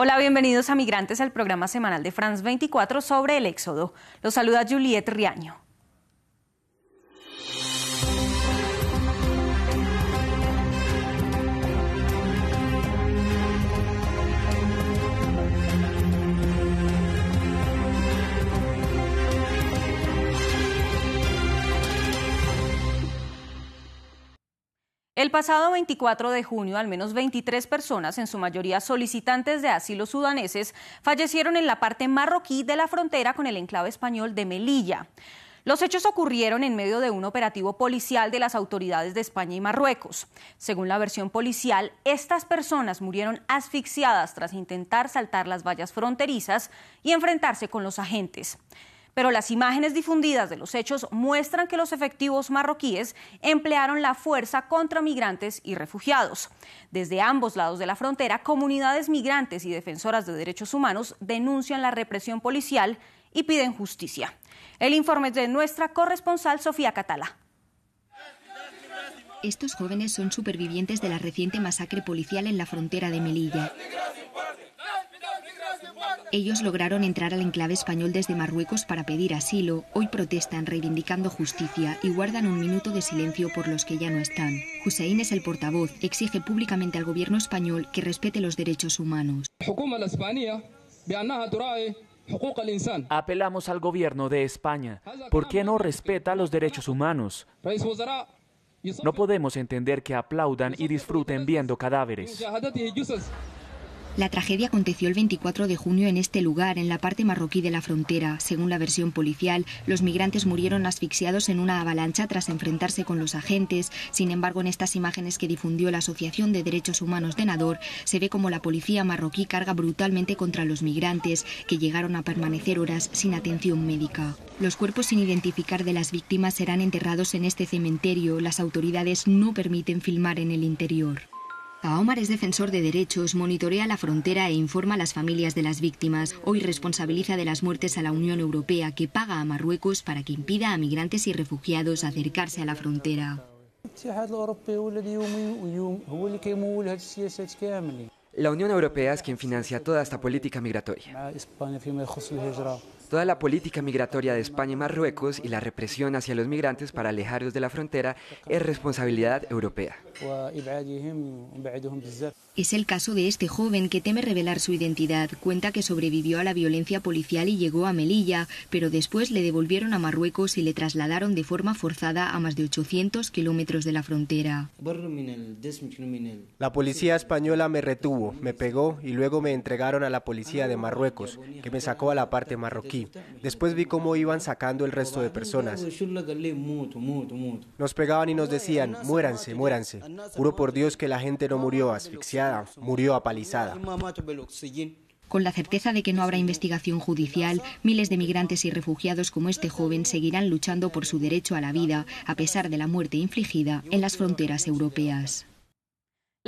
Hola, bienvenidos a Migrantes, al programa semanal de France 24 sobre el éxodo. Los saluda Juliette Riaño. El pasado 24 de junio, al menos 23 personas, en su mayoría solicitantes de asilo sudaneses, fallecieron en la parte marroquí de la frontera con el enclave español de Melilla. Los hechos ocurrieron en medio de un operativo policial de las autoridades de España y Marruecos. Según la versión policial, estas personas murieron asfixiadas tras intentar saltar las vallas fronterizas y enfrentarse con los agentes pero las imágenes difundidas de los hechos muestran que los efectivos marroquíes emplearon la fuerza contra migrantes y refugiados. Desde ambos lados de la frontera, comunidades migrantes y defensoras de derechos humanos denuncian la represión policial y piden justicia. El informe de nuestra corresponsal Sofía Catala. Estos jóvenes son supervivientes de la reciente masacre policial en la frontera de Melilla. Ellos lograron entrar al enclave español desde Marruecos para pedir asilo. Hoy protestan reivindicando justicia y guardan un minuto de silencio por los que ya no están. Hussein es el portavoz, exige públicamente al gobierno español que respete los derechos humanos. Apelamos al gobierno de España. ¿Por qué no respeta los derechos humanos? No podemos entender que aplaudan y disfruten viendo cadáveres. La tragedia aconteció el 24 de junio en este lugar, en la parte marroquí de la frontera. Según la versión policial, los migrantes murieron asfixiados en una avalancha tras enfrentarse con los agentes. Sin embargo, en estas imágenes que difundió la Asociación de Derechos Humanos de Nador, se ve como la policía marroquí carga brutalmente contra los migrantes, que llegaron a permanecer horas sin atención médica. Los cuerpos sin identificar de las víctimas serán enterrados en este cementerio. Las autoridades no permiten filmar en el interior. Omar es defensor de derechos, monitorea la frontera e informa a las familias de las víctimas. Hoy responsabiliza de las muertes a la Unión Europea, que paga a Marruecos para que impida a migrantes y refugiados acercarse a la frontera. La Unión Europea es quien financia toda esta política migratoria. Toda la política migratoria de España y Marruecos y la represión hacia los migrantes para alejarlos de la frontera es responsabilidad europea. Es el caso de este joven que teme revelar su identidad. Cuenta que sobrevivió a la violencia policial y llegó a Melilla, pero después le devolvieron a Marruecos y le trasladaron de forma forzada a más de 800 kilómetros de la frontera. La policía española me retuvo, me pegó y luego me entregaron a la policía de Marruecos, que me sacó a la parte marroquí. Después vi cómo iban sacando el resto de personas. Nos pegaban y nos decían, muéranse, muéranse. Juro por Dios que la gente no murió asfixiada, murió apalizada. Con la certeza de que no habrá investigación judicial, miles de migrantes y refugiados como este joven seguirán luchando por su derecho a la vida, a pesar de la muerte infligida en las fronteras europeas.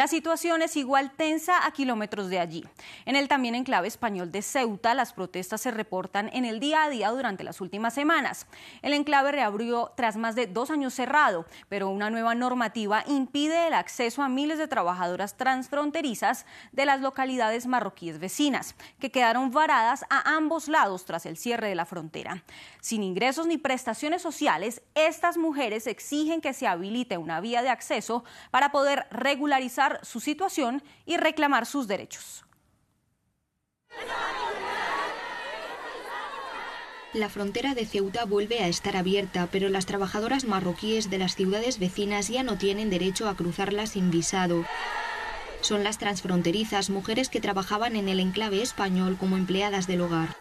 La situación es igual tensa a kilómetros de allí. En el también enclave español de Ceuta, las protestas se reportan en el día a día durante las últimas semanas. El enclave reabrió tras más de dos años cerrado, pero una nueva normativa impide el acceso a miles de trabajadoras transfronterizas de las localidades marroquíes vecinas, que quedaron varadas a ambos lados tras el cierre de la frontera. Sin ingresos ni prestaciones sociales, estas mujeres exigen que se habilite una vía de acceso para poder regularizar su situación y reclamar sus derechos. La frontera de Ceuta vuelve a estar abierta, pero las trabajadoras marroquíes de las ciudades vecinas ya no tienen derecho a cruzarla sin visado. Son las transfronterizas, mujeres que trabajaban en el enclave español como empleadas del hogar.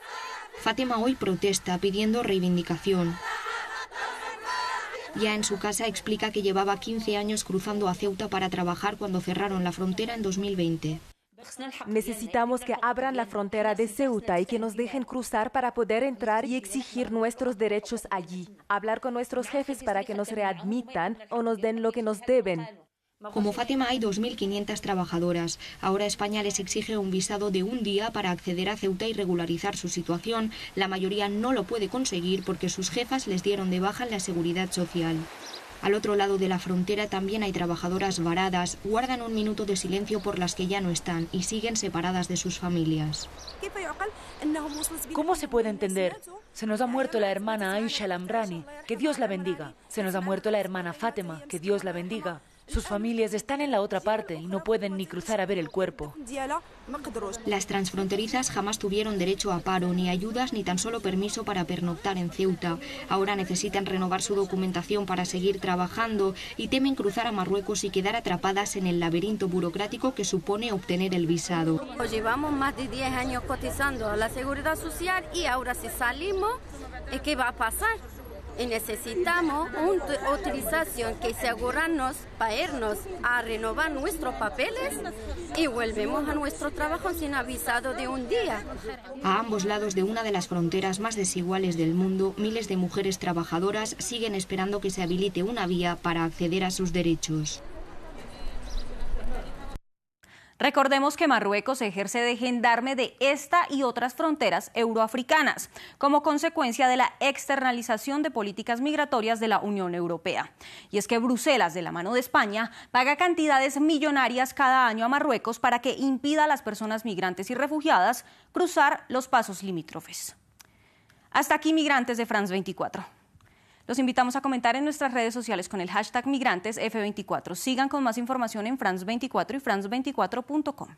Fátima hoy protesta pidiendo reivindicación. Ya en su casa explica que llevaba 15 años cruzando a Ceuta para trabajar cuando cerraron la frontera en 2020. Necesitamos que abran la frontera de Ceuta y que nos dejen cruzar para poder entrar y exigir nuestros derechos allí. Hablar con nuestros jefes para que nos readmitan o nos den lo que nos deben. Como Fátima hay 2.500 trabajadoras. Ahora España les exige un visado de un día para acceder a Ceuta y regularizar su situación. La mayoría no lo puede conseguir porque sus jefas les dieron de baja en la seguridad social. Al otro lado de la frontera también hay trabajadoras varadas, guardan un minuto de silencio por las que ya no están y siguen separadas de sus familias. ¿Cómo se puede entender? Se nos ha muerto la hermana Aisha Lamrani, que Dios la bendiga. Se nos ha muerto la hermana Fátima, que Dios la bendiga. Sus familias están en la otra parte y no pueden ni cruzar a ver el cuerpo. Las transfronterizas jamás tuvieron derecho a paro, ni ayudas, ni tan solo permiso para pernoctar en Ceuta. Ahora necesitan renovar su documentación para seguir trabajando y temen cruzar a Marruecos y quedar atrapadas en el laberinto burocrático que supone obtener el visado. Llevamos más de 10 años cotizando a la seguridad social y ahora si salimos, ¿qué va a pasar? Y necesitamos una utilización que se asegurarnos para irnos a renovar nuestros papeles y volvemos a nuestro trabajo sin avisado de un día. A ambos lados de una de las fronteras más desiguales del mundo, miles de mujeres trabajadoras siguen esperando que se habilite una vía para acceder a sus derechos. Recordemos que Marruecos ejerce de gendarme de esta y otras fronteras euroafricanas, como consecuencia de la externalización de políticas migratorias de la Unión Europea. Y es que Bruselas, de la mano de España, paga cantidades millonarias cada año a Marruecos para que impida a las personas migrantes y refugiadas cruzar los pasos limítrofes. Hasta aquí, migrantes de France 24. Los invitamos a comentar en nuestras redes sociales con el hashtag migrantes F24. Sigan con más información en France24 y france24.com.